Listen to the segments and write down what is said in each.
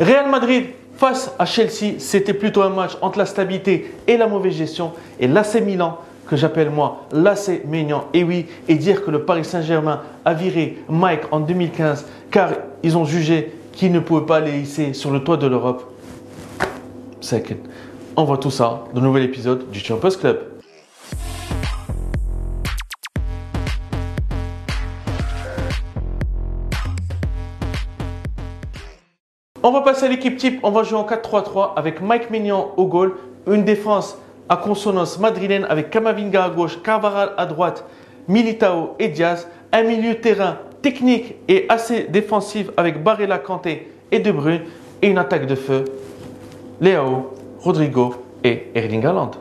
Real Madrid face à Chelsea, c'était plutôt un match entre la stabilité et la mauvaise gestion. Et l'AC Milan, que j'appelle moi l'AC Maignan, et oui, et dire que le Paris Saint-Germain a viré Mike en 2015 car ils ont jugé qu'il ne pouvait pas aller hisser sur le toit de l'Europe. Second. On voit tout ça dans le nouvel épisode du Champions Club. On va passer à l'équipe type. On va jouer en 4-3-3 avec Mike Mignon au goal, une défense à consonance madrilène avec Kamavinga à gauche, Carvaral à droite, Militao et Diaz, un milieu terrain technique et assez défensif avec Barella, Kanté et De Bruyne et une attaque de feu, Léo, Rodrigo et Erling Haaland.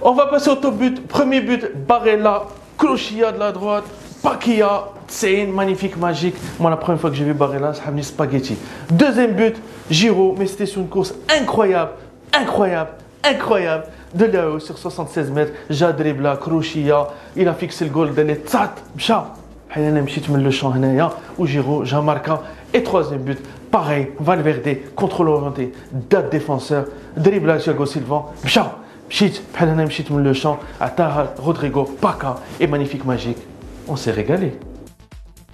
On va passer au top but. Premier but, Barella, Clochilla de la droite, Pakia, c'est magnifique, magique. Moi, la première fois que j'ai vu Barella, ça m'a spaghetti. Deuxième but, Giro, mais c'était sur une course incroyable, incroyable, incroyable. De là sur 76 mètres, Jadribla, Clochilla, il a fixé le goal de l'Etzat, Bcha. حينا مشيت من لو شون هنايا وجيرو جا ماركا et troisième but pareil Valverde contrôle orienté date défenseur dribblage Thiago Silva مشى مشيت بحال انا مشيت من لو شون عطاها رودريغو باكا et magnifique magique on s'est régalé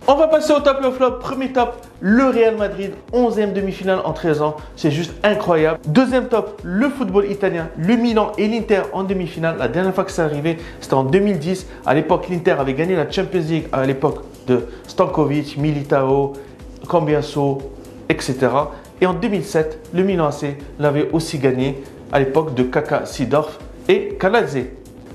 on va passer au top et au flop. Premier top, le Real Madrid, 11e demi-finale en 13 ans. C'est juste incroyable. Deuxième top, le football italien, le Milan et l'Inter en demi-finale. La dernière fois que c'est arrivé, c'était en 2010. À l'époque, l'Inter avait gagné la Champions League à l'époque de Stankovic, Militao, Cambiaso, etc. Et en 2007, le Milan AC l'avait aussi gagné à l'époque de Kaka Sidorf et Kaladze.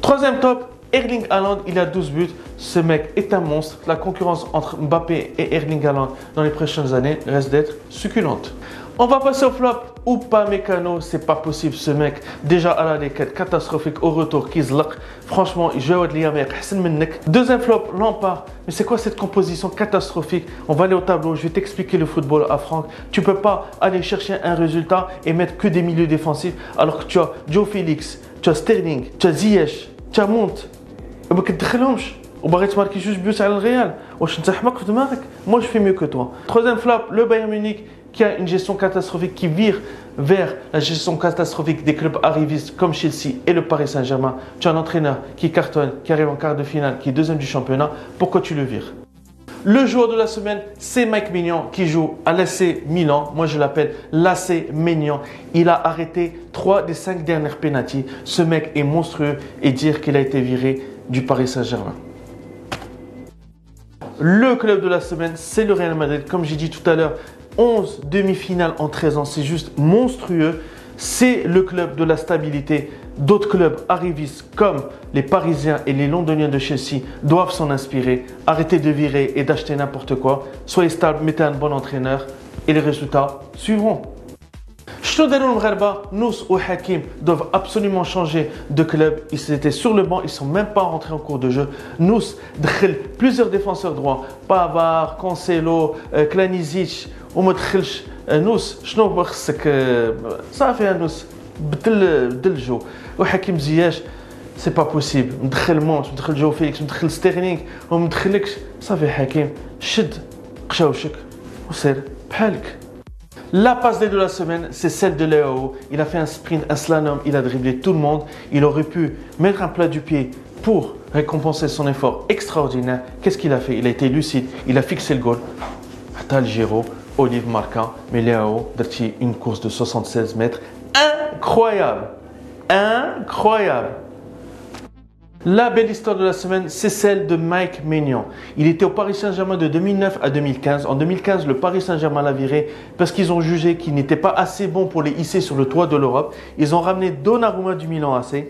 Troisième top, Erling Haaland, il a 12 buts. Ce mec est un monstre. La concurrence entre Mbappé et Erling Haaland dans les prochaines années reste d'être succulente. On va passer au flop ou pas Mécano, c'est pas possible ce mec. Déjà à la déquête catastrophique au retour Kizlak. Franchement, je vais dire Deuxième flop, Lampard. Mais c'est quoi cette composition catastrophique? On va aller au tableau, je vais t'expliquer le football à Franck. Tu peux pas aller chercher un résultat et mettre que des milieux défensifs alors que tu as Joe Felix, tu as Sterling, tu as Ziyech, tu as Mount, وما كتدخلهمش وباغي تماركي جوج بيوت على الريال واش انت حماق في دماغك moi je fais mieux que toi troisième flop le Bayern Munich qui a une gestion catastrophique qui vire vers la gestion catastrophique des clubs arrivistes comme Chelsea et le Paris Saint-Germain. Tu as un entraîneur qui cartonne, qui arrive en quart de finale, qui est deuxième du championnat. Pourquoi tu le vires le joueur de la semaine, c'est Mike Mignon qui joue à l'AC Milan. Moi, je l'appelle l'AC Mignon. Il a arrêté trois des cinq dernières pénalties. Ce mec est monstrueux et dire qu'il a été viré du Paris Saint-Germain. Le club de la semaine, c'est le Real Madrid. Comme j'ai dit tout à l'heure, 11 demi-finales en 13 ans, c'est juste monstrueux. C'est le club de la stabilité. D'autres clubs arrivistes comme les Parisiens et les Londoniens de Chelsea doivent s'en inspirer. Arrêtez de virer et d'acheter n'importe quoi. Soyez stable, mettez un bon entraîneur et les résultats suivront. Nous ou Hakim doivent absolument changer de club. Ils étaient sur le banc, ils ne sont même pas rentrés en cours de jeu. Nous, plusieurs défenseurs droits, Pavard, Cancelo, Klanizic, ou Nous, شنو خصك صافي نوس بدل بدل الجو وحكيم زياش سي با بوسيبل مدخل مونت مدخل جو فيليكس مدخل ستيرلينغ وما مدخلكش صافي حكيم شد قشاوشك وسير بحالك La passe de la semaine, c'est celle de Léo. Il a fait un sprint, un slalom, il a dribblé tout le monde. Il aurait pu mettre un plat du pied pour récompenser son effort extraordinaire. Qu'est-ce qu'il a fait? Il a été lucide, il a fixé le goal. Atal Giro, Olive marquant, mais Léo, une course de 76 mètres. Incroyable Incroyable la belle histoire de la semaine, c'est celle de Mike Maignan. Il était au Paris Saint-Germain de 2009 à 2015. En 2015, le Paris Saint-Germain l'a viré parce qu'ils ont jugé qu'il n'était pas assez bon pour les hisser sur le toit de l'Europe. Ils ont ramené Donnarumma du Milan AC.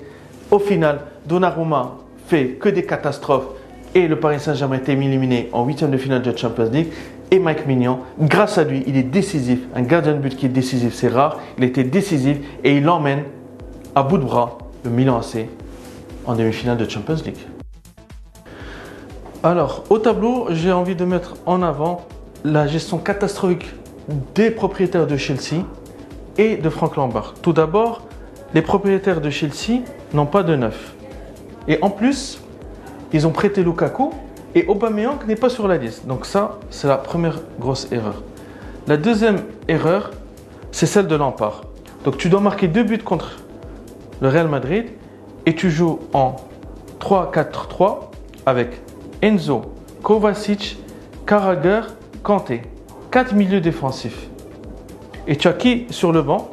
Au final, Donnarumma fait que des catastrophes et le Paris Saint-Germain été éliminé en huitième de finale de Champions League. Et Mike Mignon, grâce à lui, il est décisif. Un gardien de but qui est décisif, c'est rare. Il était décisif et il emmène à bout de bras le Milan AC en demi-finale de Champions League. Alors, au tableau, j'ai envie de mettre en avant la gestion catastrophique des propriétaires de Chelsea et de Frank Lampard. Tout d'abord, les propriétaires de Chelsea n'ont pas de neuf. Et en plus, ils ont prêté Lukaku et Aubameyang n'est pas sur la liste. Donc ça, c'est la première grosse erreur. La deuxième erreur, c'est celle de Lampard. Donc tu dois marquer deux buts contre le Real Madrid et tu joues en 3-4-3 avec Enzo, Kovacic, Carragher, Kanté. Quatre milieux défensifs. Et tu as qui sur le banc?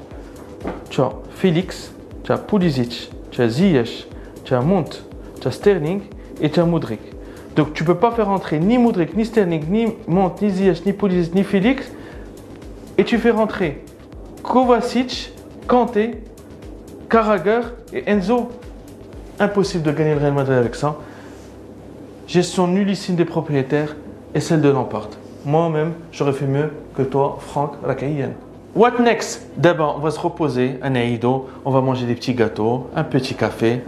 Tu as Félix, tu as Pulisic, tu as Ziyech, tu as Mount, tu as Sterling et tu as Moudric. Donc tu ne peux pas faire entrer ni Moudric, ni Sterling, ni Mount, ni Ziyech, ni Pulisic, ni Félix. Et tu fais rentrer Kovacic, Kanté, Carragher et Enzo. Impossible de gagner le Real Madrid avec ça. Gestion nullissime des propriétaires et celle de Lampard. Moi-même, j'aurais fait mieux que toi, Franck Rakaïen. What next? D'abord, on va se reposer, un on va manger des petits gâteaux, un petit café,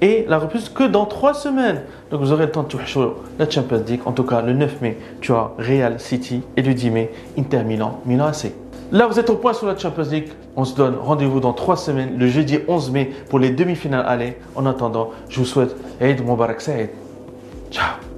et la reprise que dans trois semaines. Donc vous aurez le temps de toucher la Champions League. En tout cas, le 9 mai, tu as Real City et le 10 mai, Inter Milan, Milan AC. Là, vous êtes au point sur la Champions League. On se donne rendez-vous dans trois semaines, le jeudi 11 mai, pour les demi-finales aller. En attendant, je vous souhaite Eid Mubarak Saïd. Ciao